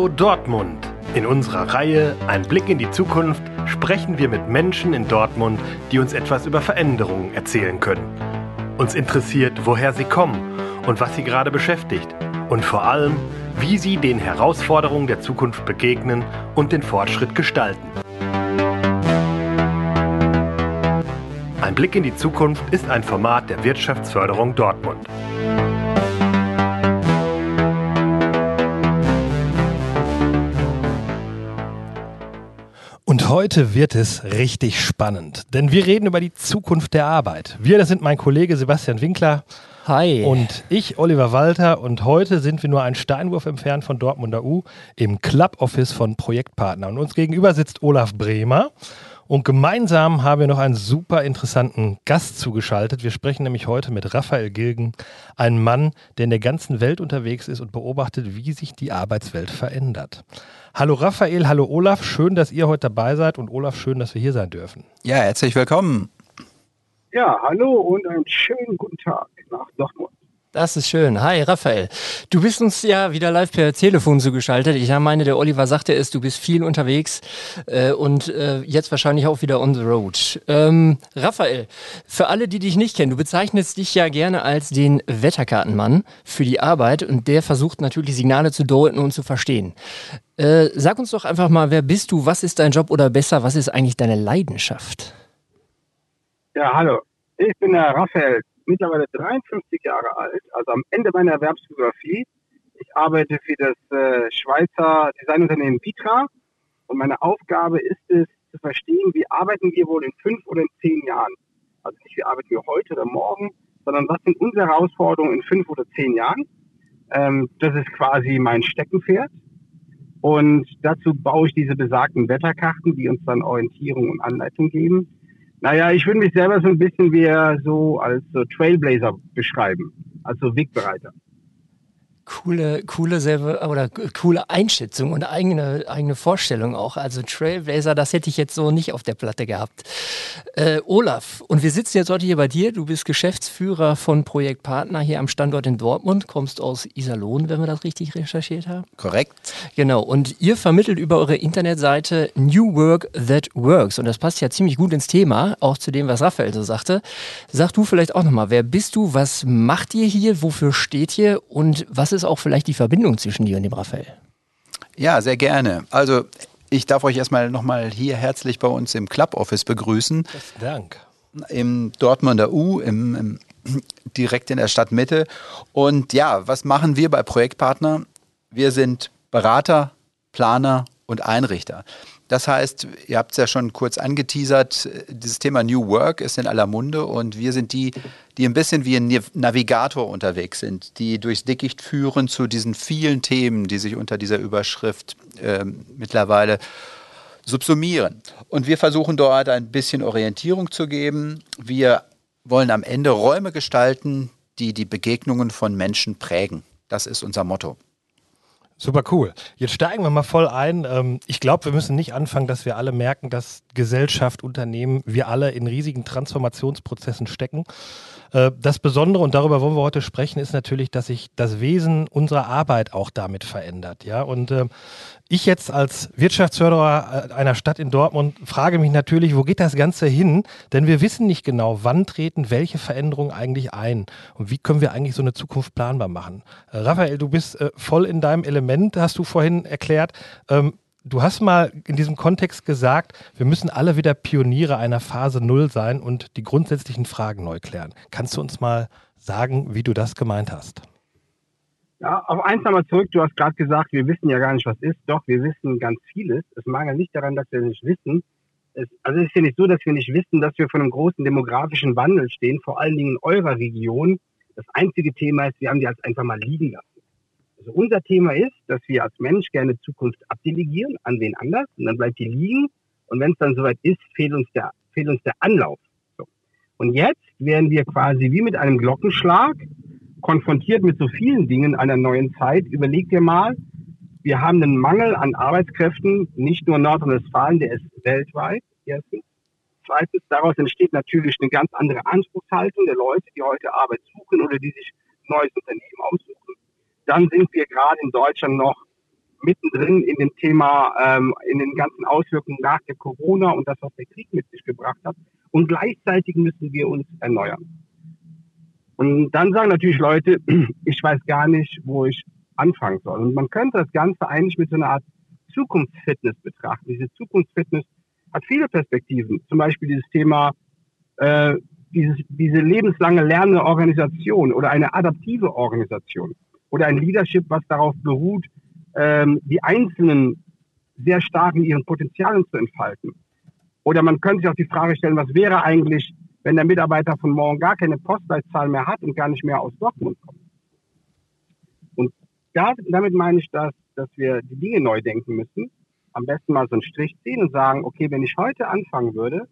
Hallo Dortmund! In unserer Reihe Ein Blick in die Zukunft sprechen wir mit Menschen in Dortmund, die uns etwas über Veränderungen erzählen können. Uns interessiert, woher sie kommen und was sie gerade beschäftigt. Und vor allem, wie sie den Herausforderungen der Zukunft begegnen und den Fortschritt gestalten. Ein Blick in die Zukunft ist ein Format der Wirtschaftsförderung Dortmund. Heute wird es richtig spannend, denn wir reden über die Zukunft der Arbeit. Wir, das sind mein Kollege Sebastian Winkler. Hi. Und ich, Oliver Walter. Und heute sind wir nur einen Steinwurf entfernt von Dortmunder U im Club Office von Projektpartner. Und uns gegenüber sitzt Olaf Bremer. Und gemeinsam haben wir noch einen super interessanten Gast zugeschaltet. Wir sprechen nämlich heute mit Raphael Gilgen, einem Mann, der in der ganzen Welt unterwegs ist und beobachtet, wie sich die Arbeitswelt verändert. Hallo Raphael, hallo Olaf, schön, dass ihr heute dabei seid und Olaf, schön, dass wir hier sein dürfen. Ja, herzlich willkommen. Ja, hallo und einen schönen guten Tag nach Dortmund. Das ist schön. Hi, Raphael. Du bist uns ja wieder live per Telefon zugeschaltet. Ich meine, der Oliver sagte es, du bist viel unterwegs äh, und äh, jetzt wahrscheinlich auch wieder on the road. Ähm, Raphael, für alle, die dich nicht kennen, du bezeichnest dich ja gerne als den Wetterkartenmann für die Arbeit und der versucht natürlich Signale zu deuten und zu verstehen. Äh, sag uns doch einfach mal, wer bist du, was ist dein Job oder besser, was ist eigentlich deine Leidenschaft? Ja, hallo. Ich bin der Raphael mittlerweile 53 Jahre alt, also am Ende meiner Erwerbsbiografie. Ich arbeite für das äh, Schweizer Designunternehmen Vitra und meine Aufgabe ist es zu verstehen, wie arbeiten wir wohl in fünf oder in zehn Jahren. Also nicht, wie arbeiten wir heute oder morgen, sondern was sind unsere Herausforderungen in fünf oder zehn Jahren. Ähm, das ist quasi mein Steckenpferd. Und dazu baue ich diese besagten Wetterkarten, die uns dann Orientierung und Anleitung geben. Naja, ich würde mich selber so ein bisschen wie so als so Trailblazer beschreiben, also Wegbereiter coole, coole selber oder coole Einschätzung und eigene, eigene Vorstellung auch. Also Trailblazer, das hätte ich jetzt so nicht auf der Platte gehabt. Äh, Olaf, und wir sitzen jetzt heute hier bei dir. Du bist Geschäftsführer von Projektpartner hier am Standort in Dortmund, kommst aus Iserlohn, wenn wir das richtig recherchiert haben. Korrekt. Genau. Und ihr vermittelt über eure Internetseite New Work That Works. Und das passt ja ziemlich gut ins Thema, auch zu dem, was Raphael so sagte. Sag du vielleicht auch nochmal, wer bist du, was macht ihr hier, wofür steht ihr und was ist ist auch vielleicht die Verbindung zwischen dir und dem Raphael? Ja, sehr gerne. Also ich darf euch erstmal nochmal hier herzlich bei uns im Club Office begrüßen. Besten Dank. Im Dortmunder U, im, im, direkt in der Stadtmitte. Und ja, was machen wir bei Projektpartner? Wir sind Berater, Planer und Einrichter. Das heißt, ihr habt es ja schon kurz angeteasert, dieses Thema New Work ist in aller Munde und wir sind die, die ein bisschen wie ein Navigator unterwegs sind, die durchs Dickicht führen zu diesen vielen Themen, die sich unter dieser Überschrift äh, mittlerweile subsumieren. Und wir versuchen dort ein bisschen Orientierung zu geben. Wir wollen am Ende Räume gestalten, die die Begegnungen von Menschen prägen. Das ist unser Motto. Super cool. Jetzt steigen wir mal voll ein. Ähm, ich glaube, wir müssen nicht anfangen, dass wir alle merken, dass Gesellschaft, Unternehmen, wir alle in riesigen Transformationsprozessen stecken. Äh, das Besondere, und darüber wollen wir heute sprechen, ist natürlich, dass sich das Wesen unserer Arbeit auch damit verändert. Ja? Und ähm, ich jetzt als Wirtschaftsförderer äh, einer Stadt in Dortmund frage mich natürlich, wo geht das Ganze hin? Denn wir wissen nicht genau, wann treten welche Veränderungen eigentlich ein und wie können wir eigentlich so eine Zukunft planbar machen. Äh, Raphael, du bist äh, voll in deinem Element, hast du vorhin erklärt. Ähm, Du hast mal in diesem Kontext gesagt, wir müssen alle wieder Pioniere einer Phase Null sein und die grundsätzlichen Fragen neu klären. Kannst du uns mal sagen, wie du das gemeint hast? Ja, auf eins nochmal zurück. Du hast gerade gesagt, wir wissen ja gar nicht, was ist. Doch, wir wissen ganz vieles. Es mangelt nicht daran, dass wir nicht wissen. Es, also es ist ja nicht so, dass wir nicht wissen, dass wir vor einem großen demografischen Wandel stehen, vor allen Dingen in eurer Region. Das einzige Thema ist, wir haben die jetzt einfach mal liegen lassen. Also unser Thema ist, dass wir als Mensch gerne Zukunft abdelegieren an wen anders und dann bleibt die liegen. Und wenn es dann soweit ist, fehlt uns der, fehlt uns der Anlauf. So. Und jetzt werden wir quasi wie mit einem Glockenschlag konfrontiert mit so vielen Dingen einer neuen Zeit. Überleg dir mal, wir haben einen Mangel an Arbeitskräften, nicht nur in Nordrhein-Westfalen, der ist weltweit. Erstens. Zweitens, daraus entsteht natürlich eine ganz andere Anspruchshaltung der Leute, die heute Arbeit suchen oder die sich ein neues Unternehmen aussuchen dann sind wir gerade in Deutschland noch mittendrin in dem Thema, ähm, in den ganzen Auswirkungen nach der Corona und das, was der Krieg mit sich gebracht hat. Und gleichzeitig müssen wir uns erneuern. Und dann sagen natürlich Leute, ich weiß gar nicht, wo ich anfangen soll. Und man könnte das Ganze eigentlich mit so einer Art Zukunftsfitness betrachten. Diese Zukunftsfitness hat viele Perspektiven. Zum Beispiel dieses Thema, äh, dieses, diese lebenslange lernende Organisation oder eine adaptive Organisation oder ein Leadership, was darauf beruht, ähm, die Einzelnen sehr stark in ihren Potenzialen zu entfalten. Oder man könnte sich auch die Frage stellen, was wäre eigentlich, wenn der Mitarbeiter von morgen gar keine Postleitzahl mehr hat und gar nicht mehr aus Dortmund kommt. Und da, damit meine ich, dass, dass wir die Dinge neu denken müssen. Am besten mal so einen Strich ziehen und sagen, okay, wenn ich heute anfangen würde,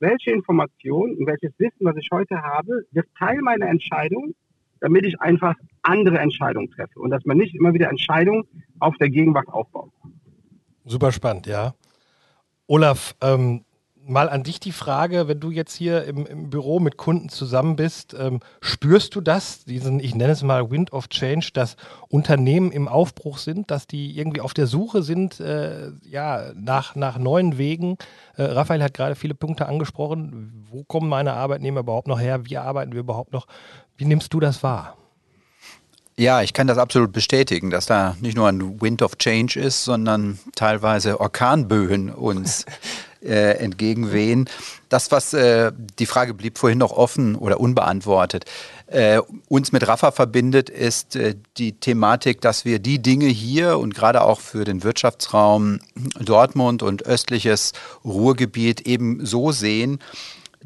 welche Information und welches Wissen, was ich heute habe, wird Teil meiner Entscheidung, damit ich einfach andere Entscheidungen treffe und dass man nicht immer wieder Entscheidungen auf der Gegenwart aufbaut. Super spannend, ja. Olaf, ähm, mal an dich die Frage, wenn du jetzt hier im, im Büro mit Kunden zusammen bist, ähm, spürst du das, diesen, ich nenne es mal Wind of Change, dass Unternehmen im Aufbruch sind, dass die irgendwie auf der Suche sind, äh, ja, nach, nach neuen Wegen? Äh, Raphael hat gerade viele Punkte angesprochen. Wo kommen meine Arbeitnehmer überhaupt noch her? Wie arbeiten wir überhaupt noch? Wie nimmst du das wahr? Ja, ich kann das absolut bestätigen, dass da nicht nur ein Wind of Change ist, sondern teilweise Orkanböen uns äh, entgegenwehen. Das, was äh, die Frage blieb vorhin noch offen oder unbeantwortet. Äh, uns mit Rafa verbindet, ist äh, die Thematik, dass wir die Dinge hier und gerade auch für den Wirtschaftsraum Dortmund und östliches Ruhrgebiet eben so sehen,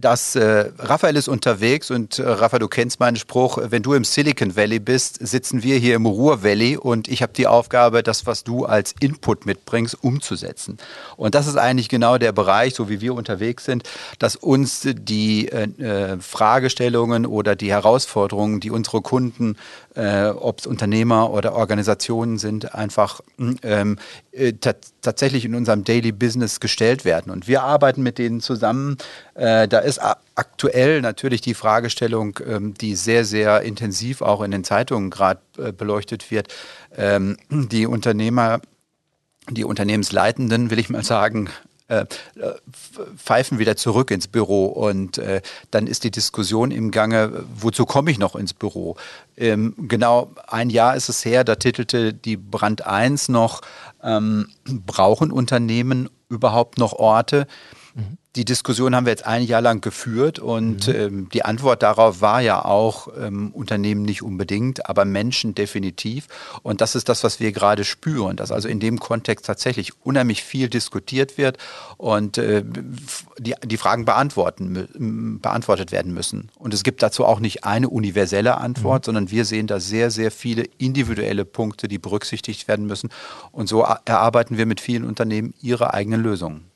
dass äh, Raphael ist unterwegs und äh, Raphael, du kennst meinen Spruch, wenn du im Silicon Valley bist, sitzen wir hier im Ruhr Valley und ich habe die Aufgabe, das, was du als Input mitbringst, umzusetzen. Und das ist eigentlich genau der Bereich, so wie wir unterwegs sind, dass uns die äh, äh Fragestellungen oder die Herausforderungen, die unsere Kunden äh, ob es Unternehmer oder Organisationen sind, einfach ähm, äh, tatsächlich in unserem Daily Business gestellt werden. Und wir arbeiten mit denen zusammen. Äh, da ist aktuell natürlich die Fragestellung, ähm, die sehr, sehr intensiv auch in den Zeitungen gerade äh, beleuchtet wird. Ähm, die Unternehmer die Unternehmensleitenden, will ich mal sagen, äh, pfeifen wieder zurück ins Büro und äh, dann ist die Diskussion im Gange, wozu komme ich noch ins Büro? Ähm, genau ein Jahr ist es her, da titelte die Brand 1 noch, ähm, brauchen Unternehmen überhaupt noch Orte? Mhm die Diskussion haben wir jetzt ein Jahr lang geführt und mhm. ähm, die Antwort darauf war ja auch, ähm, Unternehmen nicht unbedingt, aber Menschen definitiv. Und das ist das, was wir gerade spüren, dass also in dem Kontext tatsächlich unheimlich viel diskutiert wird und äh, die, die Fragen beantworten, beantwortet werden müssen. Und es gibt dazu auch nicht eine universelle Antwort, mhm. sondern wir sehen da sehr, sehr viele individuelle Punkte, die berücksichtigt werden müssen. Und so erarbeiten wir mit vielen Unternehmen ihre eigenen Lösungen.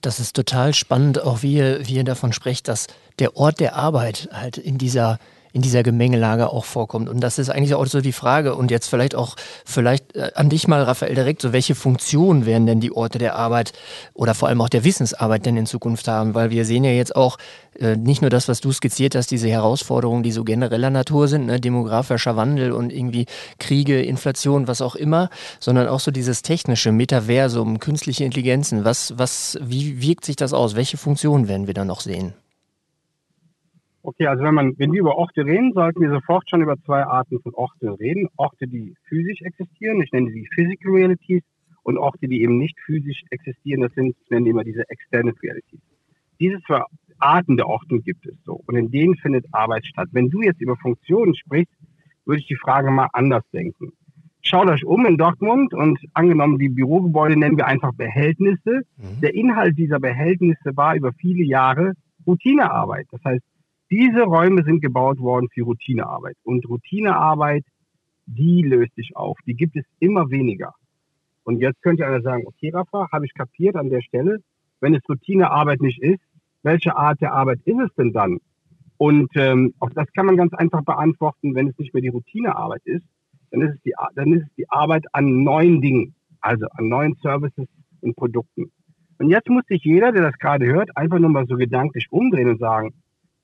Das ist total spannend, auch wie ihr, wie ihr davon sprecht, dass der Ort der Arbeit halt in dieser in dieser Gemengelage auch vorkommt. Und das ist eigentlich auch so die Frage. Und jetzt vielleicht auch, vielleicht äh, an dich mal, Raphael, direkt, so welche Funktionen werden denn die Orte der Arbeit oder vor allem auch der Wissensarbeit denn in Zukunft haben? Weil wir sehen ja jetzt auch äh, nicht nur das, was du skizziert hast, diese Herausforderungen, die so genereller Natur sind, ne, demografischer Wandel und irgendwie Kriege, Inflation, was auch immer, sondern auch so dieses technische Metaversum, künstliche Intelligenzen. Was, was, wie wirkt sich das aus? Welche Funktionen werden wir da noch sehen? Okay, also wenn man, wenn wir über Orte reden, sollten wir sofort schon über zwei Arten von Orten reden. Orte, die physisch existieren, ich nenne sie Physical Realities, und Orte, die eben nicht physisch existieren, das sind, ich nenne immer diese Extended Realities. Diese zwei Arten der Orten gibt es so. Und in denen findet Arbeit statt. Wenn du jetzt über Funktionen sprichst, würde ich die Frage mal anders denken. Schaut euch um in Dortmund und angenommen, die Bürogebäude nennen wir einfach Behältnisse. Mhm. Der Inhalt dieser Behältnisse war über viele Jahre Routinearbeit. Das heißt, diese Räume sind gebaut worden für Routinearbeit. Und Routinearbeit, die löst sich auf. Die gibt es immer weniger. Und jetzt könnte einer sagen, okay, Rafa, habe ich kapiert an der Stelle. Wenn es Routinearbeit nicht ist, welche Art der Arbeit ist es denn dann? Und ähm, auch das kann man ganz einfach beantworten, wenn es nicht mehr die Routinearbeit ist, dann ist es die, dann ist es die Arbeit an neuen Dingen, also an neuen Services und Produkten. Und jetzt muss sich jeder, der das gerade hört, einfach nur mal so gedanklich umdrehen und sagen,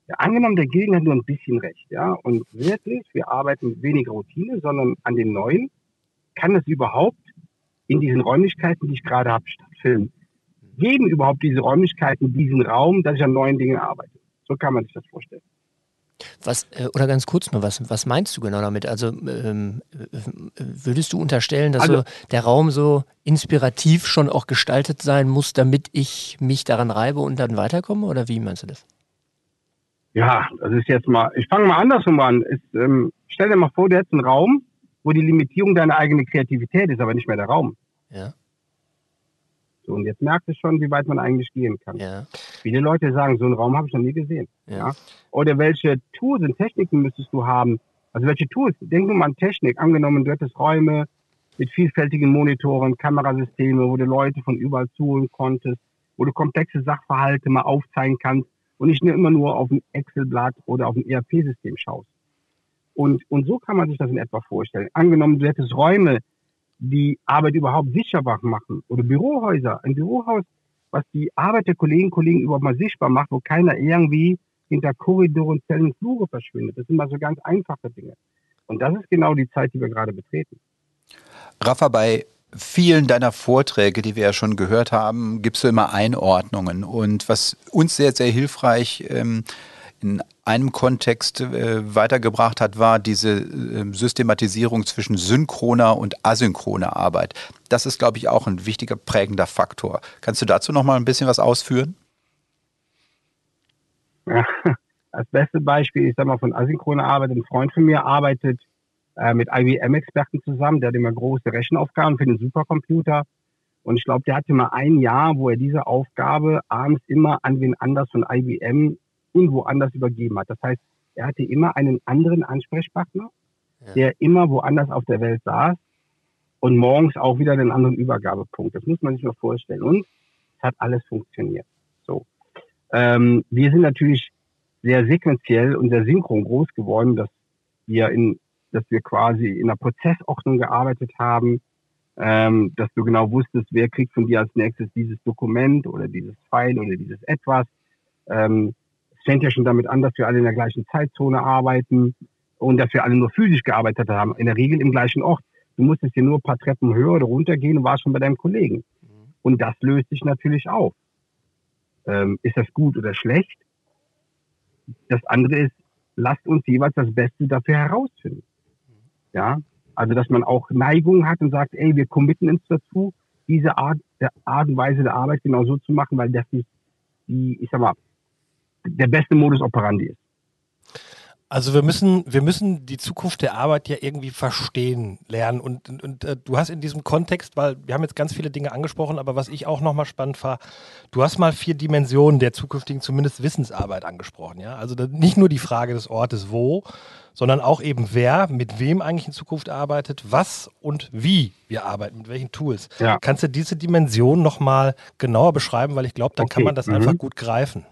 ja, angenommen, der Gegner hat nur ein bisschen recht, ja, und wirklich, wir arbeiten mit weniger Routine, sondern an den neuen, kann es überhaupt in diesen Räumlichkeiten, die ich gerade habe, stattfinden? Geben überhaupt diese Räumlichkeiten diesen Raum, dass ich an neuen Dingen arbeite? So kann man sich das vorstellen. Was, äh, oder ganz kurz nur, was, was meinst du genau damit? Also ähm, würdest du unterstellen, dass also, so der Raum so inspirativ schon auch gestaltet sein muss, damit ich mich daran reibe und dann weiterkomme? Oder wie meinst du das? Ja, das ist jetzt mal, ich fange mal andersrum an. Ist, ähm, stell dir mal vor, du hättest einen Raum, wo die Limitierung deine eigene Kreativität ist, aber nicht mehr der Raum. Ja. So, und jetzt merkst du schon, wie weit man eigentlich gehen kann. Ja. Viele Leute sagen, so einen Raum habe ich noch nie gesehen. Ja. ja. Oder welche Tools und Techniken müsstest du haben? Also welche Tools? Denk nur mal an Technik. Angenommen, du hättest Räume mit vielfältigen Monitoren, Kamerasysteme, wo du Leute von überall zuholen konntest, wo du komplexe Sachverhalte mal aufzeigen kannst und nicht immer nur auf ein Excel-Blatt oder auf ein ERP-System schaust. Und, und so kann man sich das in etwa vorstellen. Angenommen, du hättest Räume, die Arbeit überhaupt sichtbar machen oder Bürohäuser, ein Bürohaus, was die Arbeit der Kolleginnen und Kollegen überhaupt mal sichtbar macht, wo keiner irgendwie hinter Korridoren, Zellen und Flure verschwindet. Das sind mal so ganz einfache Dinge. Und das ist genau die Zeit, die wir gerade betreten. Rafa, bei vielen deiner Vorträge, die wir ja schon gehört haben, gibst du immer Einordnungen. Und was uns sehr, sehr hilfreich ähm, in einem Kontext äh, weitergebracht hat, war diese äh, Systematisierung zwischen synchroner und asynchroner Arbeit. Das ist, glaube ich, auch ein wichtiger prägender Faktor. Kannst du dazu noch mal ein bisschen was ausführen? Ja, als beste Beispiel, ich sage mal, von asynchroner Arbeit, ein Freund von mir arbeitet äh, mit IBM-Experten zusammen, der hat immer große Rechenaufgaben für den Supercomputer. Und ich glaube, der hatte mal ein Jahr, wo er diese Aufgabe abends immer an wen anders von IBM irgendwo anders übergeben hat. Das heißt, er hatte immer einen anderen Ansprechpartner, ja. der immer woanders auf der Welt saß und morgens auch wieder einen anderen Übergabepunkt. Das muss man sich mal vorstellen. Und es hat alles funktioniert. So. Ähm, wir sind natürlich sehr sequenziell und sehr synchron groß geworden, dass wir in, dass wir quasi in einer Prozessordnung gearbeitet haben, ähm, dass du genau wusstest, wer kriegt von dir als nächstes dieses Dokument oder dieses File oder dieses etwas. Ähm, fängt ja schon damit an, dass wir alle in der gleichen Zeitzone arbeiten und dass wir alle nur physisch gearbeitet haben, in der Regel im gleichen Ort. Du musstest hier nur ein paar Treppen höher oder runter gehen und warst schon bei deinem Kollegen. Mhm. Und das löst sich natürlich auf. Ähm, ist das gut oder schlecht? Das andere ist, lasst uns jeweils das Beste dafür herausfinden. Ja, also dass man auch Neigung hat und sagt, ey, wir committen uns dazu, diese Art, der Art und Weise der Arbeit genau so zu machen, weil das ist die, ich sag mal, der beste Modus operandi ist. Also wir müssen, wir müssen die Zukunft der Arbeit ja irgendwie verstehen, lernen. Und, und, und äh, du hast in diesem Kontext, weil wir haben jetzt ganz viele Dinge angesprochen, aber was ich auch nochmal spannend war, du hast mal vier Dimensionen der zukünftigen zumindest Wissensarbeit angesprochen. Ja? Also nicht nur die Frage des Ortes wo, sondern auch eben wer, mit wem eigentlich in Zukunft arbeitet, was und wie wir arbeiten, mit welchen Tools. Ja. Kannst du diese Dimension nochmal genauer beschreiben, weil ich glaube, dann okay. kann man das mhm. einfach gut greifen.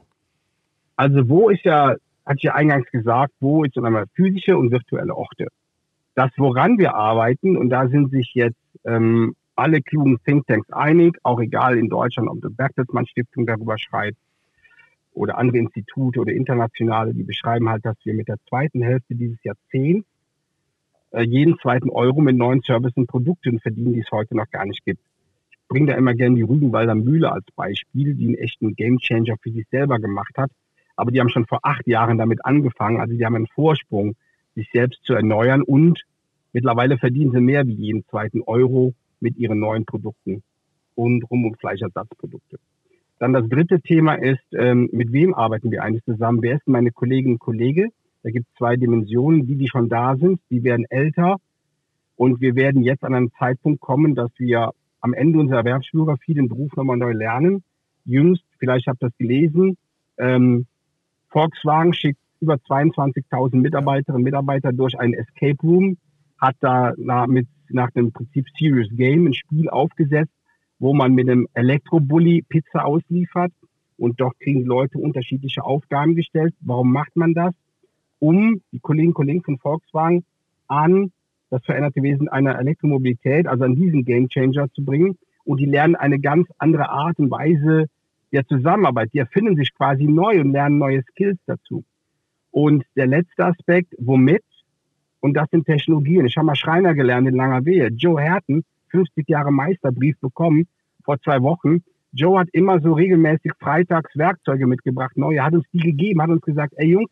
Also wo ist ja, hatte ich ja eingangs gesagt, wo ist einmal physische und virtuelle Orte. Das, woran wir arbeiten, und da sind sich jetzt ähm, alle klugen Thinktanks einig, auch egal in Deutschland, ob die Bertelsmann Stiftung darüber schreibt oder andere Institute oder internationale, die beschreiben halt, dass wir mit der zweiten Hälfte dieses Jahrzehnts äh, jeden zweiten Euro mit neuen Services und Produkten verdienen, die es heute noch gar nicht gibt. Ich bringe da immer gerne die Rügenwalder Mühle als Beispiel, die einen echten Gamechanger für sich selber gemacht hat aber die haben schon vor acht Jahren damit angefangen. Also die haben einen Vorsprung, sich selbst zu erneuern und mittlerweile verdienen sie mehr wie jeden zweiten Euro mit ihren neuen Produkten und Rum- und Fleischersatzprodukte. Dann das dritte Thema ist, ähm, mit wem arbeiten wir eigentlich zusammen? Wer ist meine Kollegin und Kollege? Da gibt es zwei Dimensionen, die, die schon da sind, die werden älter und wir werden jetzt an einen Zeitpunkt kommen, dass wir am Ende unserer Erwerbsbiografie den Beruf nochmal neu lernen. Jüngst, vielleicht habt ihr das gelesen, ähm, Volkswagen schickt über 22.000 Mitarbeiterinnen und Mitarbeiter durch einen Escape Room, hat da mit, nach dem Prinzip Serious Game ein Spiel aufgesetzt, wo man mit einem Elektrobully Pizza ausliefert und dort kriegen Leute unterschiedliche Aufgaben gestellt. Warum macht man das? Um die Kolleginnen und Kollegen von Volkswagen an das veränderte Wesen einer Elektromobilität, also an diesen Game Changer zu bringen. Und die lernen eine ganz andere Art und Weise der Zusammenarbeit. Die erfinden sich quasi neu und lernen neue Skills dazu. Und der letzte Aspekt, womit, und das sind Technologien. Ich habe mal Schreiner gelernt in Langerwehe. Joe Herten 50 Jahre Meisterbrief bekommen vor zwei Wochen. Joe hat immer so regelmäßig freitags Werkzeuge mitgebracht, neue, hat uns die gegeben, hat uns gesagt, ey Jungs,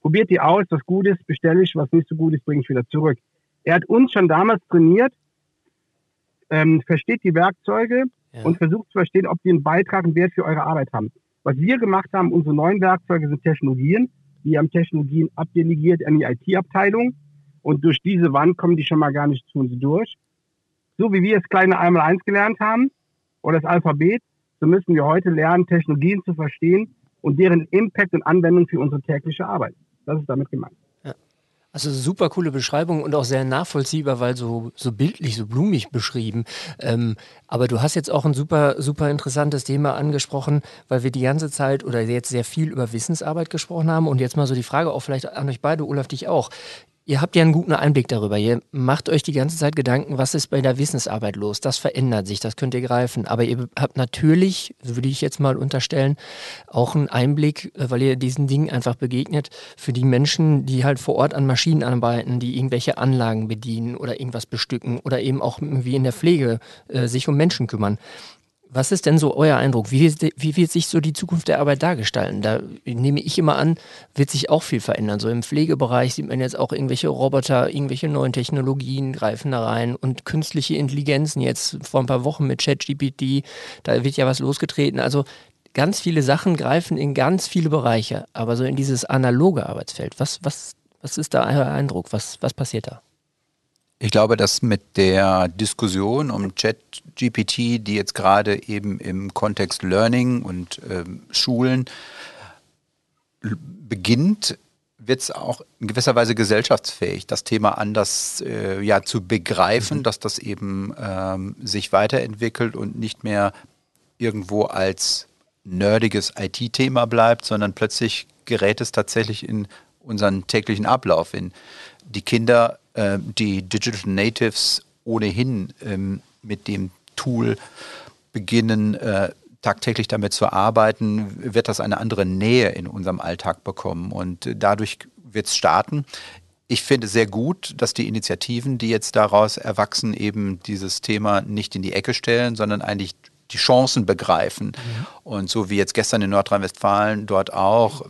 probiert die aus, was gut ist, bestelle ich, was nicht so gut ist, bringe ich wieder zurück. Er hat uns schon damals trainiert, ähm, versteht die Werkzeuge ja. und versucht zu verstehen, ob die einen Beitrag, einen Wert für eure Arbeit haben. Was wir gemacht haben, unsere neuen Werkzeuge sind Technologien. Wir haben Technologien abdelegiert an die IT-Abteilung und durch diese Wand kommen die schon mal gar nicht zu uns durch. So wie wir das kleine einmal eins gelernt haben oder das Alphabet, so müssen wir heute lernen, Technologien zu verstehen und deren Impact und Anwendung für unsere tägliche Arbeit. Das ist damit gemeint. Also super coole Beschreibung und auch sehr nachvollziehbar, weil so, so bildlich, so blumig beschrieben. Ähm, aber du hast jetzt auch ein super, super interessantes Thema angesprochen, weil wir die ganze Zeit oder jetzt sehr viel über Wissensarbeit gesprochen haben. Und jetzt mal so die Frage auch vielleicht an euch beide, Olaf, dich auch. Ihr habt ja einen guten Einblick darüber. Ihr macht euch die ganze Zeit Gedanken, was ist bei der Wissensarbeit los? Das verändert sich, das könnt ihr greifen. Aber ihr habt natürlich, würde ich jetzt mal unterstellen, auch einen Einblick, äh, weil ihr diesen Dingen einfach begegnet, für die Menschen, die halt vor Ort an Maschinen arbeiten, die irgendwelche Anlagen bedienen oder irgendwas bestücken oder eben auch wie in der Pflege äh, sich um Menschen kümmern. Was ist denn so euer Eindruck? Wie, wie, wird sich so die Zukunft der Arbeit dargestalten? Da nehme ich immer an, wird sich auch viel verändern. So im Pflegebereich sieht man jetzt auch irgendwelche Roboter, irgendwelche neuen Technologien greifen da rein und künstliche Intelligenzen jetzt vor ein paar Wochen mit ChatGPT, da wird ja was losgetreten. Also ganz viele Sachen greifen in ganz viele Bereiche, aber so in dieses analoge Arbeitsfeld. Was, was, was ist da euer Eindruck? Was, was passiert da? Ich glaube, dass mit der Diskussion um ChatGPT, die jetzt gerade eben im Kontext Learning und ähm, Schulen beginnt, wird es auch in gewisser Weise gesellschaftsfähig, das Thema anders äh, ja, zu begreifen, mhm. dass das eben ähm, sich weiterentwickelt und nicht mehr irgendwo als nerdiges IT-Thema bleibt, sondern plötzlich gerät es tatsächlich in unseren täglichen Ablauf, in die Kinder äh, die Digital Natives ohnehin ähm, mit dem Tool beginnen, äh, tagtäglich damit zu arbeiten, wird das eine andere Nähe in unserem Alltag bekommen. Und dadurch wird es starten. Ich finde sehr gut, dass die Initiativen, die jetzt daraus erwachsen, eben dieses Thema nicht in die Ecke stellen, sondern eigentlich die Chancen begreifen. Mhm. Und so wie jetzt gestern in Nordrhein-Westfalen dort auch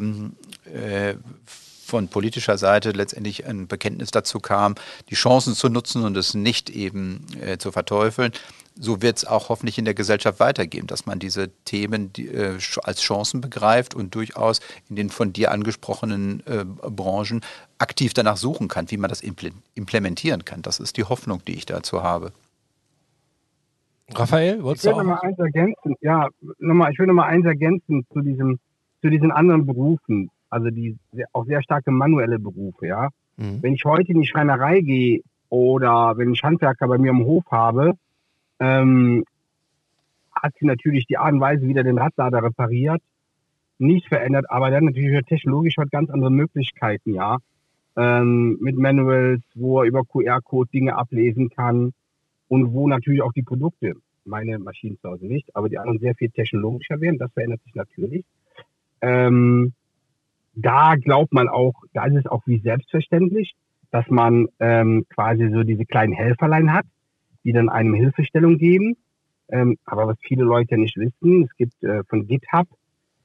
äh, von politischer Seite letztendlich ein Bekenntnis dazu kam, die Chancen zu nutzen und es nicht eben äh, zu verteufeln. So wird es auch hoffentlich in der Gesellschaft weitergehen, dass man diese Themen die, äh, als Chancen begreift und durchaus in den von dir angesprochenen äh, Branchen aktiv danach suchen kann, wie man das implementieren kann. Das ist die Hoffnung, die ich dazu habe. Raphael, wolltest ich will noch mal eins ergänzen. Ja, nochmal, ich will noch mal eins ergänzen zu diesem, zu diesen anderen Berufen also die sehr, auch sehr starke manuelle Berufe, ja. Mhm. Wenn ich heute in die Schreinerei gehe oder wenn ich Handwerker bei mir im Hof habe, ähm, hat sie natürlich die Art und Weise, wie der den Radlader repariert, nicht verändert, aber dann natürlich technologisch hat ganz andere Möglichkeiten, ja. Ähm, mit Manuals, wo er über QR-Code Dinge ablesen kann und wo natürlich auch die Produkte, meine Maschinen zu Hause nicht, aber die anderen sehr viel technologischer werden, das verändert sich natürlich. Ähm, da glaubt man auch, da ist es auch wie selbstverständlich, dass man ähm, quasi so diese kleinen Helferlein hat, die dann einem Hilfestellung geben. Ähm, aber was viele Leute nicht wissen, es gibt äh, von GitHub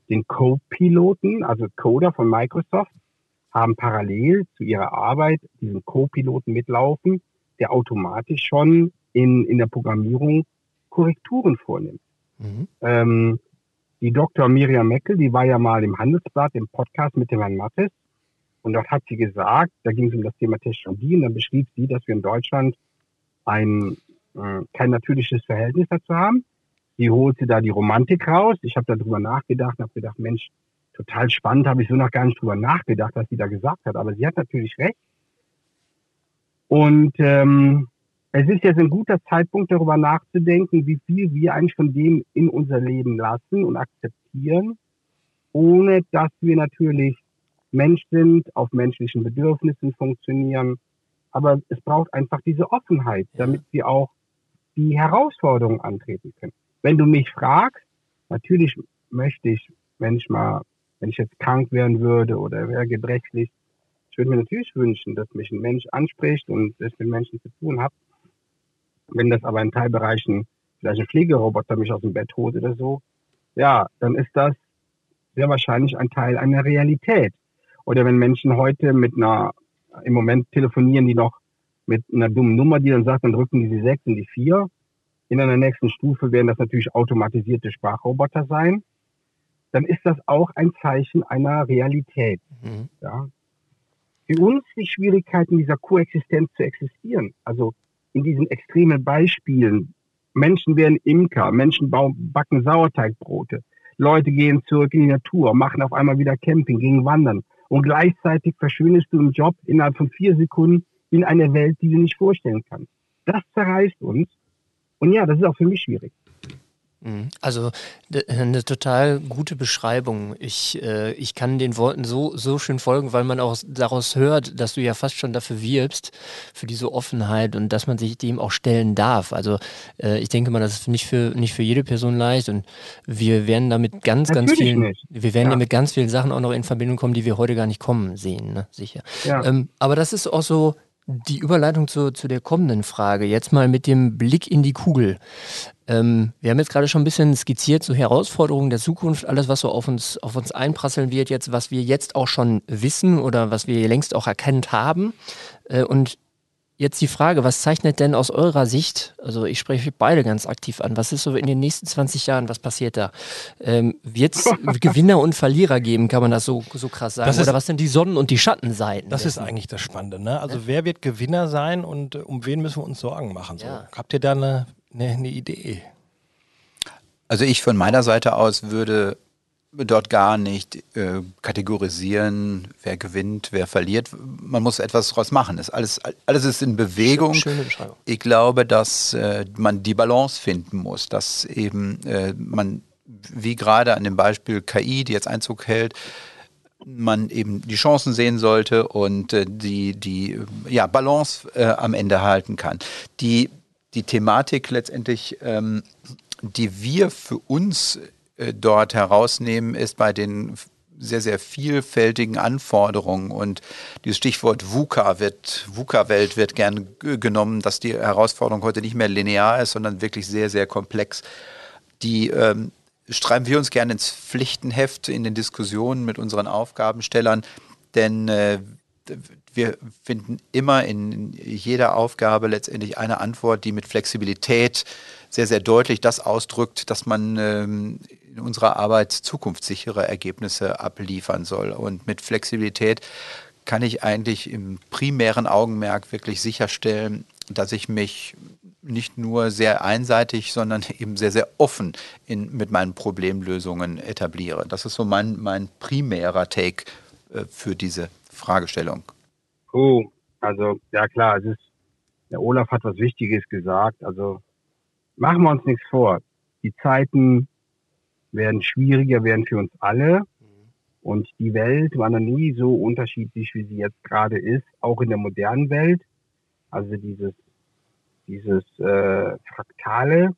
den Co-Piloten, also Coder von Microsoft, haben parallel zu ihrer Arbeit diesen Co-Piloten mitlaufen, der automatisch schon in, in der Programmierung Korrekturen vornimmt. Mhm. Ähm, die Dr. Miriam Meckel, die war ja mal im Handelsblatt im Podcast mit dem Herrn Mattes. Und dort hat sie gesagt, da ging es um das Thema Technologie und dann beschrieb sie, dass wir in Deutschland ein, äh, kein natürliches Verhältnis dazu haben. Sie holte da die Romantik raus. Ich habe darüber nachgedacht und habe gedacht, Mensch, total spannend, habe ich so noch gar nicht drüber nachgedacht, was sie da gesagt hat. Aber sie hat natürlich recht. Und ähm, es ist jetzt ein guter Zeitpunkt, darüber nachzudenken, wie viel wir eigentlich von dem in unser Leben lassen und akzeptieren, ohne dass wir natürlich Mensch sind, auf menschlichen Bedürfnissen funktionieren. Aber es braucht einfach diese Offenheit, damit wir auch die Herausforderungen antreten können. Wenn du mich fragst, natürlich möchte ich manchmal, wenn ich jetzt krank werden würde oder wäre gebrechlich, ich würde mir natürlich wünschen, dass mich ein Mensch anspricht und es mit Menschen zu tun hat. Wenn das aber in Teilbereichen vielleicht ein Pflegeroboter mich aus dem Bett holt oder so, ja, dann ist das sehr wahrscheinlich ein Teil einer Realität. Oder wenn Menschen heute mit einer, im Moment telefonieren die noch mit einer dummen Nummer, die dann sagt, dann drücken die die 6 und die 4. In einer nächsten Stufe werden das natürlich automatisierte Sprachroboter sein. Dann ist das auch ein Zeichen einer Realität. Mhm. Ja. Für uns die Schwierigkeiten dieser Koexistenz zu existieren. Also in diesen extremen Beispielen. Menschen werden Imker, Menschen backen Sauerteigbrote. Leute gehen zurück in die Natur, machen auf einmal wieder Camping, gehen wandern. Und gleichzeitig verschwindest du im Job innerhalb von vier Sekunden in eine Welt, die du nicht vorstellen kannst. Das zerreißt uns. Und ja, das ist auch für mich schwierig. Mhm. Also eine total gute Beschreibung. Ich, äh, ich kann den Worten so, so schön folgen, weil man auch daraus hört, dass du ja fast schon dafür wirbst, für diese Offenheit und dass man sich dem auch stellen darf. Also äh, ich denke mal, das ist nicht für, nicht für jede Person leicht und wir werden damit ganz, Natürlich ganz vielen, nicht. wir werden ja. damit ganz vielen Sachen auch noch in Verbindung kommen, die wir heute gar nicht kommen sehen, ne? sicher. Ja. Ähm, aber das ist auch so, die Überleitung zu, zu der kommenden Frage, jetzt mal mit dem Blick in die Kugel. Ähm, wir haben jetzt gerade schon ein bisschen skizziert, so Herausforderungen der Zukunft, alles, was so auf uns, auf uns einprasseln wird, jetzt, was wir jetzt auch schon wissen oder was wir längst auch erkannt haben. Äh, und Jetzt die Frage, was zeichnet denn aus eurer Sicht, also ich spreche beide ganz aktiv an, was ist so in den nächsten 20 Jahren, was passiert da? Ähm, Wird es Gewinner und Verlierer geben, kann man das so, so krass sagen? Ist, Oder was sind die Sonnen- und die Schattenseiten? Das dessen? ist eigentlich das Spannende. Ne? Also ja. wer wird Gewinner sein und äh, um wen müssen wir uns Sorgen machen? So, ja. Habt ihr da eine, eine, eine Idee? Also ich von meiner Seite aus würde dort gar nicht äh, kategorisieren, wer gewinnt, wer verliert. Man muss etwas daraus machen. Es alles, alles ist in Bewegung. Schöne Beschreibung. Ich glaube, dass äh, man die Balance finden muss, dass eben äh, man, wie gerade an dem Beispiel KI, die jetzt Einzug hält, man eben die Chancen sehen sollte und äh, die, die ja, Balance äh, am Ende halten kann. Die, die Thematik letztendlich, ähm, die wir für uns äh, dort herausnehmen, ist bei den sehr, sehr vielfältigen Anforderungen und dieses Stichwort VUCA wird, VUCA-Welt wird gern genommen, dass die Herausforderung heute nicht mehr linear ist, sondern wirklich sehr, sehr komplex. Die ähm, schreiben wir uns gerne ins Pflichtenheft in den Diskussionen mit unseren Aufgabenstellern, denn äh, wir finden immer in jeder Aufgabe letztendlich eine Antwort, die mit Flexibilität sehr, sehr deutlich das ausdrückt, dass man ähm, in unserer Arbeit zukunftssichere Ergebnisse abliefern soll. Und mit Flexibilität kann ich eigentlich im primären Augenmerk wirklich sicherstellen, dass ich mich nicht nur sehr einseitig, sondern eben sehr, sehr offen in, mit meinen Problemlösungen etabliere. Das ist so mein, mein primärer Take äh, für diese Fragestellung. Oh, also ja klar, es ist, der Olaf hat was Wichtiges gesagt. Also machen wir uns nichts vor. Die Zeiten werden schwieriger werden für uns alle. Und die Welt war noch nie so unterschiedlich, wie sie jetzt gerade ist, auch in der modernen Welt. Also dieses, dieses äh, Fraktale.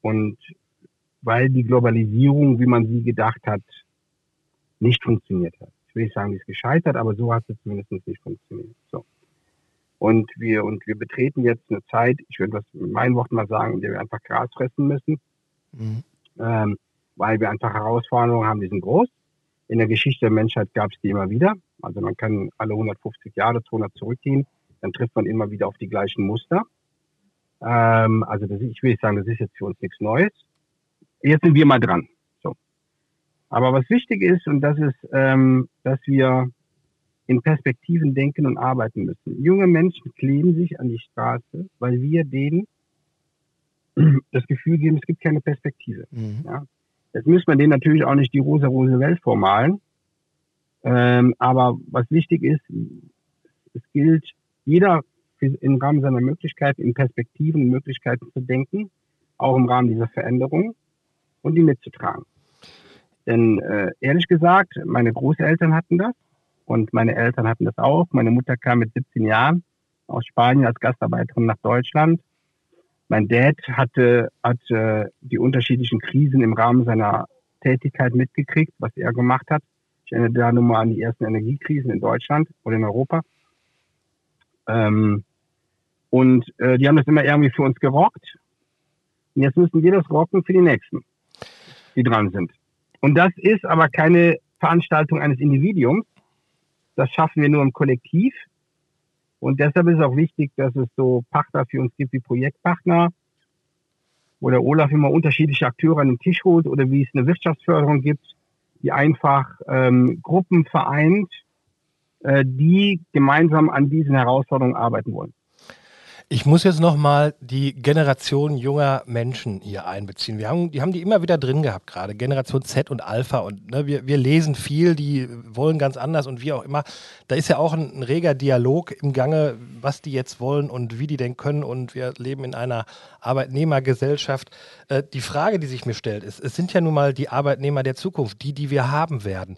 Und weil die Globalisierung, wie man sie gedacht hat, nicht funktioniert hat. Ich will nicht sagen, die ist gescheitert, aber so hat es zumindest nicht funktioniert. So. Und wir, und wir betreten jetzt eine Zeit, ich würde das mit meinen Worten mal sagen, in der wir einfach Gras fressen müssen. Mhm. Ähm, weil wir einfach Herausforderungen haben, die sind groß. In der Geschichte der Menschheit gab es die immer wieder. Also man kann alle 150 Jahre, 200 zurückgehen, dann trifft man immer wieder auf die gleichen Muster. Ähm, also das, ich will sagen, das ist jetzt für uns nichts Neues. Jetzt sind wir mal dran. So. Aber was wichtig ist, und das ist, ähm, dass wir in Perspektiven denken und arbeiten müssen. Junge Menschen kleben sich an die Straße, weil wir denen das Gefühl geben, es gibt keine Perspektive. Mhm. Ja? Jetzt müsste man denen natürlich auch nicht die rosa-rose Welt vormalen. Ähm, aber was wichtig ist, es gilt, jeder im Rahmen seiner Möglichkeiten, in Perspektiven und Möglichkeiten zu denken, auch im Rahmen dieser Veränderung und die mitzutragen. Denn äh, ehrlich gesagt, meine Großeltern hatten das und meine Eltern hatten das auch. Meine Mutter kam mit 17 Jahren aus Spanien als Gastarbeiterin nach Deutschland mein Dad hatte, hat äh, die unterschiedlichen Krisen im Rahmen seiner Tätigkeit mitgekriegt, was er gemacht hat. Ich erinnere da nur mal an die ersten Energiekrisen in Deutschland oder in Europa. Ähm, Und äh, die haben das immer irgendwie für uns gerockt. Und jetzt müssen wir das rocken für die Nächsten, die dran sind. Und das ist aber keine Veranstaltung eines Individuums. Das schaffen wir nur im Kollektiv. Und deshalb ist es auch wichtig, dass es so Partner für uns gibt wie Projektpartner, wo der Olaf immer unterschiedliche Akteure an den Tisch holt oder wie es eine Wirtschaftsförderung gibt, die einfach ähm, Gruppen vereint, äh, die gemeinsam an diesen Herausforderungen arbeiten wollen. Ich muss jetzt nochmal die Generation junger Menschen hier einbeziehen. Wir haben, die haben die immer wieder drin gehabt, gerade Generation Z und Alpha. Und ne, wir, wir lesen viel, die wollen ganz anders und wie auch immer. Da ist ja auch ein, ein, reger Dialog im Gange, was die jetzt wollen und wie die denn können. Und wir leben in einer Arbeitnehmergesellschaft. Äh, die Frage, die sich mir stellt, ist, es sind ja nun mal die Arbeitnehmer der Zukunft, die, die wir haben werden.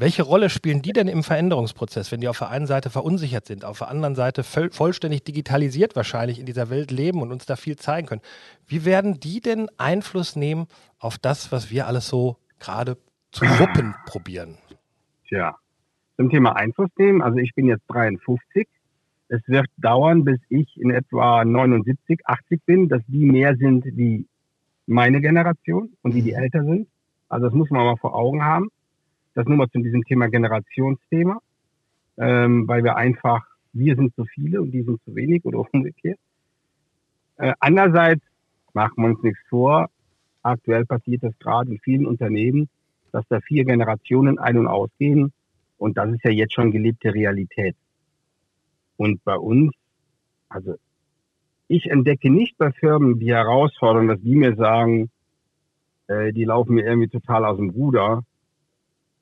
Welche Rolle spielen die denn im Veränderungsprozess, wenn die auf der einen Seite verunsichert sind, auf der anderen Seite vollständig digitalisiert wahrscheinlich in dieser Welt leben und uns da viel zeigen können? Wie werden die denn Einfluss nehmen auf das, was wir alles so gerade zu wuppen probieren? Tja, zum Thema Einfluss nehmen, also ich bin jetzt 53. Es wird dauern, bis ich in etwa 79, 80 bin, dass die mehr sind wie meine Generation und die, die mhm. älter sind. Also das muss man mal vor Augen haben. Das nur mal zu diesem Thema Generationsthema, ähm, weil wir einfach, wir sind zu viele und die sind zu wenig oder umgekehrt. Äh, andererseits machen wir uns nichts vor. Aktuell passiert das gerade in vielen Unternehmen, dass da vier Generationen ein- und ausgehen. Und das ist ja jetzt schon gelebte Realität. Und bei uns, also ich entdecke nicht bei Firmen die Herausforderung, dass die mir sagen, äh, die laufen mir irgendwie total aus dem Ruder,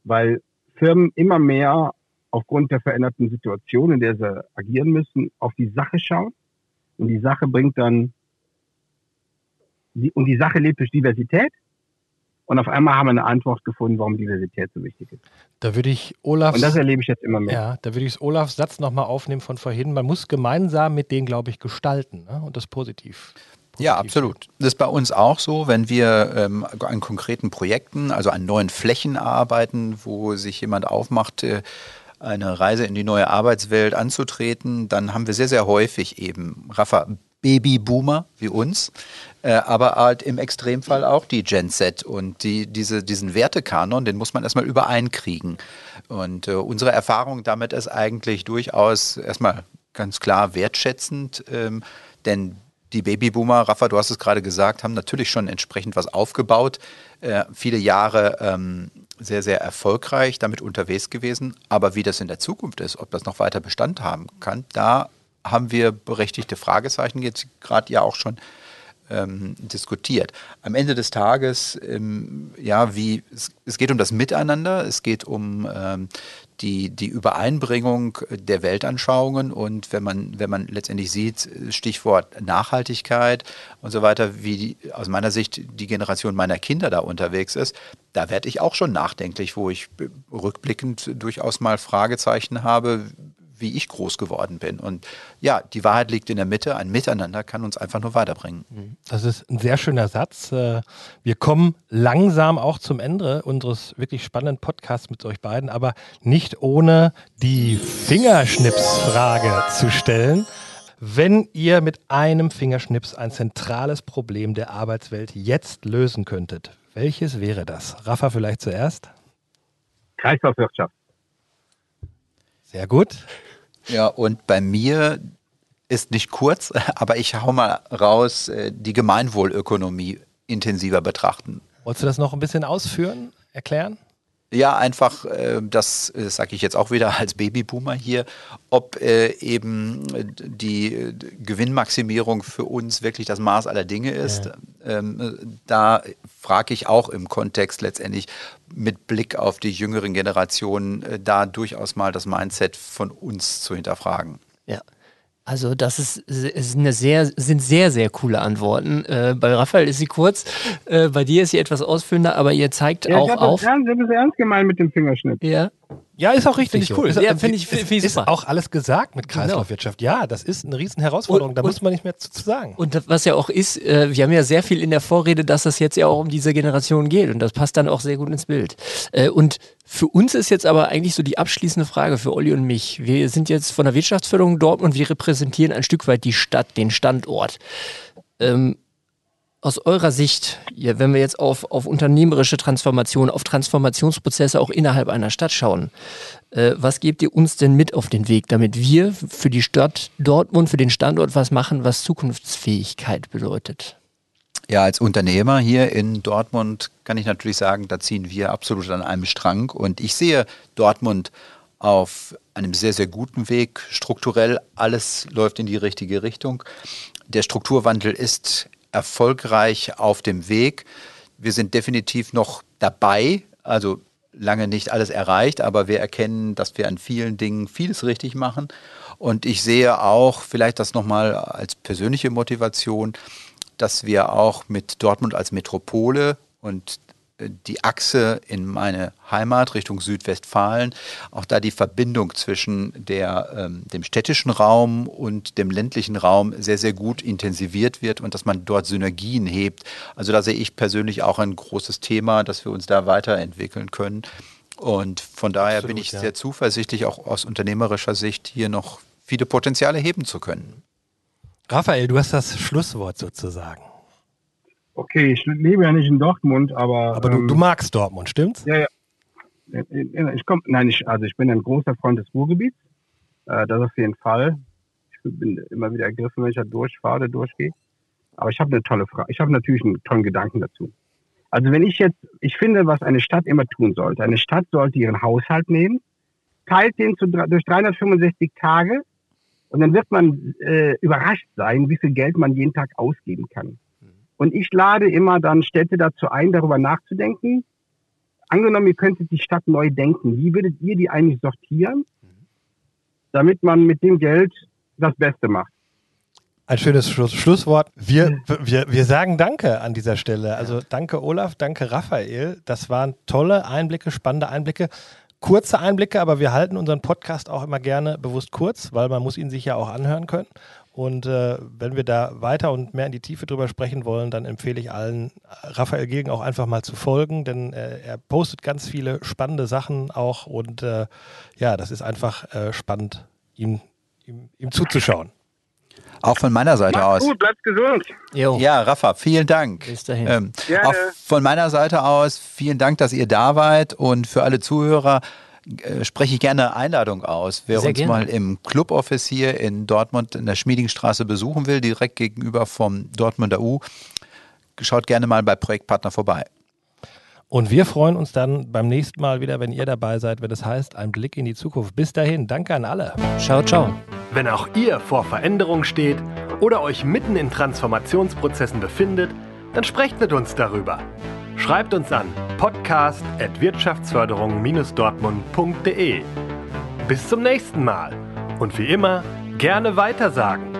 weil Firmen immer mehr aufgrund der veränderten Situation, in der sie agieren müssen, auf die Sache schauen. Und die Sache bringt dann, und die Sache lebt durch Diversität. Und auf einmal haben wir eine Antwort gefunden, warum Diversität so wichtig ist. Da würde ich Olafs. Und das erlebe ich jetzt immer mehr. Ja, da würde ich Olafs Satz nochmal aufnehmen von vorhin. Man muss gemeinsam mit denen, glaube ich, gestalten ne? und das positiv. Ja, absolut. Das ist bei uns auch so, wenn wir ähm, an konkreten Projekten, also an neuen Flächen arbeiten, wo sich jemand aufmacht, äh, eine Reise in die neue Arbeitswelt anzutreten, dann haben wir sehr, sehr häufig eben, Rafa, Babyboomer wie uns, äh, aber halt im Extremfall auch die Gen Z und die, diese, diesen Wertekanon, den muss man erstmal übereinkriegen. Und äh, unsere Erfahrung damit ist eigentlich durchaus erstmal ganz klar wertschätzend, ähm, denn die Babyboomer, Rafa, du hast es gerade gesagt, haben natürlich schon entsprechend was aufgebaut. Äh, viele Jahre ähm, sehr, sehr erfolgreich damit unterwegs gewesen. Aber wie das in der Zukunft ist, ob das noch weiter Bestand haben kann, da haben wir berechtigte Fragezeichen jetzt gerade ja auch schon ähm, diskutiert. Am Ende des Tages, ähm, ja, wie es, es, geht um das Miteinander, es geht um ähm, die, die Übereinbringung der Weltanschauungen und wenn man, wenn man letztendlich sieht, Stichwort Nachhaltigkeit und so weiter, wie die, aus meiner Sicht die Generation meiner Kinder da unterwegs ist, da werde ich auch schon nachdenklich, wo ich rückblickend durchaus mal Fragezeichen habe, wie ich groß geworden bin. Und ja, die Wahrheit liegt in der Mitte. Ein Miteinander kann uns einfach nur weiterbringen. Mhm. Das ist ein sehr schöner Satz. Äh, wir kommen langsam auch zum Ende unseres wirklich spannenden Podcasts mit euch beiden, aber nicht ohne die Fingerschnipsfrage zu stellen. Wenn ihr mit einem Fingerschnips ein zentrales Problem der Arbeitswelt jetzt lösen könntet, welches wäre das? Rafa vielleicht zuerst? Kreislaufwirtschaft. Sehr gut. Ja, und bei mir ist nicht kurz, aber ich hau mal raus, äh, die Gemeinwohlökonomie intensiver betrachten. Wolltest du das noch ein bisschen ausführen, erklären? Ja, einfach, äh, das sage ich jetzt auch wieder als Babyboomer hier, ob äh, eben die Gewinnmaximierung für uns wirklich das Maß aller Dinge ist. Ja. Ähm, da frage ich auch im Kontext letztendlich mit Blick auf die jüngeren Generationen, da durchaus mal das Mindset von uns zu hinterfragen. Ja. Also das ist, ist eine sehr, sind sehr, sehr coole Antworten. Äh, bei Raphael ist sie kurz, äh, bei dir ist sie etwas ausführender, aber ihr zeigt ja, auch ich auf. Das ist ernst gemeint mit dem Fingerschnitt. Ja. Ja, ist auch richtig. Cool. Ist, Ja, finde ich- finde ich ist super. auch alles gesagt mit Kreislaufwirtschaft. Ja, das ist eine riesen Herausforderung. Da und- muss man nicht mehr zu, zu sagen. Und das, was ja auch ist, äh, wir haben ja sehr viel in der Vorrede, dass das jetzt ja auch um diese Generation geht und das passt dann auch sehr gut ins Bild. Äh, und für uns ist jetzt aber eigentlich so die abschließende Frage für Olli und mich. Wir sind jetzt von der Wirtschaftsförderung Dortmund, wir repräsentieren ein Stück weit die Stadt, den Standort. Ähm, aus eurer Sicht, wenn wir jetzt auf, auf unternehmerische Transformation, auf Transformationsprozesse auch innerhalb einer Stadt schauen, äh, was gebt ihr uns denn mit auf den Weg, damit wir für die Stadt Dortmund, für den Standort was machen, was Zukunftsfähigkeit bedeutet? Ja, als Unternehmer hier in Dortmund kann ich natürlich sagen, da ziehen wir absolut an einem Strang. Und ich sehe Dortmund auf einem sehr, sehr guten Weg. Strukturell alles läuft in die richtige Richtung. Der Strukturwandel ist erfolgreich auf dem Weg. Wir sind definitiv noch dabei, also lange nicht alles erreicht, aber wir erkennen, dass wir an vielen Dingen vieles richtig machen. Und ich sehe auch, vielleicht das nochmal als persönliche Motivation, dass wir auch mit Dortmund als Metropole und die Achse in meine Heimat Richtung Südwestfalen, auch da die Verbindung zwischen der, ähm, dem städtischen Raum und dem ländlichen Raum sehr, sehr gut intensiviert wird und dass man dort Synergien hebt. Also da sehe ich persönlich auch ein großes Thema, dass wir uns da weiterentwickeln können. Und von daher bin Absolut, ich ja. sehr zuversichtlich, auch aus unternehmerischer Sicht hier noch viele Potenziale heben zu können. Raphael, du hast das Schlusswort sozusagen. Okay, ich lebe ja nicht in Dortmund, aber. Aber du, ähm, du magst Dortmund, stimmt's? Ja, ja. Ich komme, nein, ich, also ich bin ein großer Freund des Ruhrgebiets. Äh, das auf jeden Fall. Ich bin immer wieder ergriffen, wenn ich da durchfahre, durchgehe. Aber ich habe eine tolle Frage. Ich habe natürlich einen tollen Gedanken dazu. Also wenn ich jetzt, ich finde, was eine Stadt immer tun sollte. Eine Stadt sollte ihren Haushalt nehmen, teilt den zu, durch 365 Tage und dann wird man äh, überrascht sein, wie viel Geld man jeden Tag ausgeben kann. Und ich lade immer dann Städte dazu ein, darüber nachzudenken, angenommen, ihr könntet die Stadt neu denken, wie würdet ihr die eigentlich sortieren, damit man mit dem Geld das Beste macht? Ein schönes Schluss Schlusswort. Wir, wir, wir sagen Danke an dieser Stelle. Also danke Olaf, danke Raphael. Das waren tolle Einblicke, spannende Einblicke. Kurze Einblicke, aber wir halten unseren Podcast auch immer gerne bewusst kurz, weil man muss ihn sich ja auch anhören können. Und äh, wenn wir da weiter und mehr in die Tiefe drüber sprechen wollen, dann empfehle ich allen, Raphael Gegen auch einfach mal zu folgen, denn äh, er postet ganz viele spannende Sachen auch und äh, ja, das ist einfach äh, spannend, ihm, ihm, ihm zuzuschauen. Auch von meiner Seite Macht's aus. gut, bleibt gesund. Jo, Ja, Rafa, vielen Dank. bis dahin. Ähm, auch von meiner Seite aus vielen Dank, dass ihr da wart und für alle Zuhörer äh, spreche ich gerne eine Einladung aus. Wer Sehr uns gerne. mal im Cluboffice hier in Dortmund in der Schmiedingstraße besuchen will, direkt gegenüber vom Dortmunder U, schaut gerne mal bei Projektpartner vorbei. Und wir freuen uns dann beim nächsten Mal wieder, wenn ihr dabei seid, wenn es heißt, ein Blick in die Zukunft. Bis dahin, danke an alle. Ciao, ciao. Wenn auch ihr vor Veränderung steht oder euch mitten in Transformationsprozessen befindet, dann sprecht mit uns darüber. Schreibt uns an podcast.wirtschaftsförderung-dortmund.de. Bis zum nächsten Mal und wie immer gerne weitersagen.